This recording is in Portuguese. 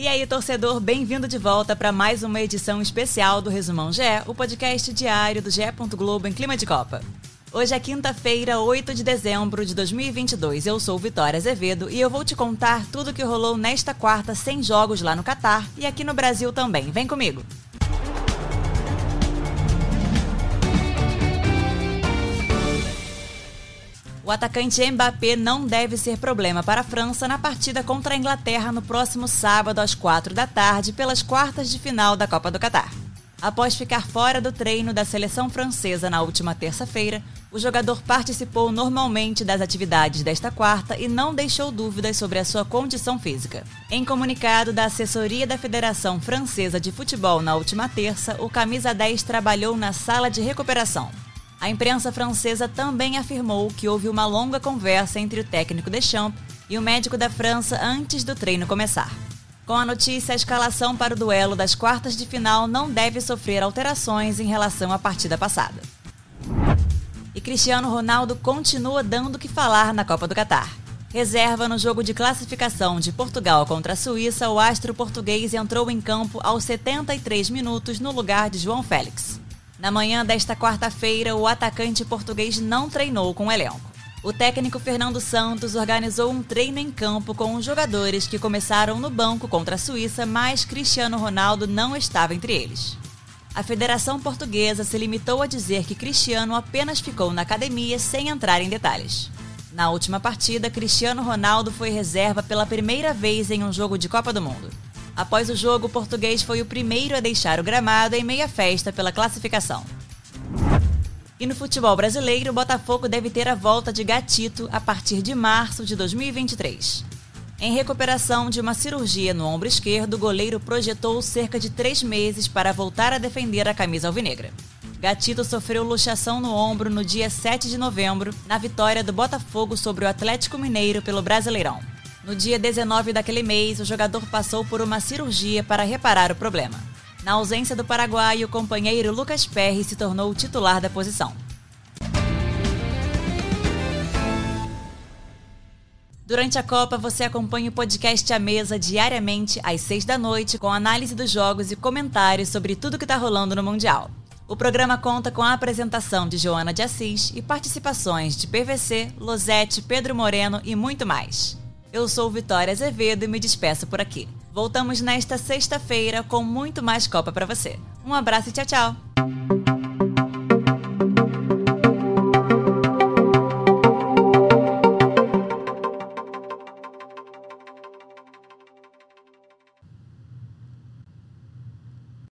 E aí, torcedor, bem-vindo de volta para mais uma edição especial do Resumão GE, o podcast diário do GE. Globo em clima de Copa. Hoje é quinta-feira, 8 de dezembro de 2022. Eu sou Vitória Azevedo e eu vou te contar tudo o que rolou nesta quarta sem jogos lá no Catar e aqui no Brasil também. Vem comigo! O atacante Mbappé não deve ser problema para a França na partida contra a Inglaterra no próximo sábado às 4 da tarde pelas quartas de final da Copa do Catar. Após ficar fora do treino da seleção francesa na última terça-feira, o jogador participou normalmente das atividades desta quarta e não deixou dúvidas sobre a sua condição física. Em comunicado da assessoria da Federação Francesa de Futebol na última terça, o camisa 10 trabalhou na sala de recuperação. A imprensa francesa também afirmou que houve uma longa conversa entre o técnico Deschamps e o médico da França antes do treino começar. Com a notícia, a escalação para o duelo das quartas de final não deve sofrer alterações em relação à partida passada. E Cristiano Ronaldo continua dando o que falar na Copa do Catar. Reserva no jogo de classificação de Portugal contra a Suíça, o astro português entrou em campo aos 73 minutos no lugar de João Félix. Na manhã desta quarta-feira, o atacante português não treinou com o elenco. O técnico Fernando Santos organizou um treino em campo com os jogadores que começaram no banco contra a Suíça, mas Cristiano Ronaldo não estava entre eles. A Federação Portuguesa se limitou a dizer que Cristiano apenas ficou na academia sem entrar em detalhes. Na última partida, Cristiano Ronaldo foi reserva pela primeira vez em um jogo de Copa do Mundo. Após o jogo, o português foi o primeiro a deixar o gramado em meia festa pela classificação. E no futebol brasileiro, o Botafogo deve ter a volta de Gatito a partir de março de 2023. Em recuperação de uma cirurgia no ombro esquerdo, o goleiro projetou cerca de três meses para voltar a defender a camisa alvinegra. Gatito sofreu luxação no ombro no dia 7 de novembro, na vitória do Botafogo sobre o Atlético Mineiro pelo Brasileirão. No dia 19 daquele mês, o jogador passou por uma cirurgia para reparar o problema. Na ausência do paraguaio, o companheiro Lucas Perry se tornou o titular da posição. Durante a Copa, você acompanha o podcast A Mesa diariamente às seis da noite, com análise dos jogos e comentários sobre tudo que está rolando no Mundial. O programa conta com a apresentação de Joana de Assis e participações de PVC, Losete, Pedro Moreno e muito mais. Eu sou Vitória Azevedo e me despeço por aqui. Voltamos nesta sexta-feira com muito mais Copa para você. Um abraço e tchau, tchau!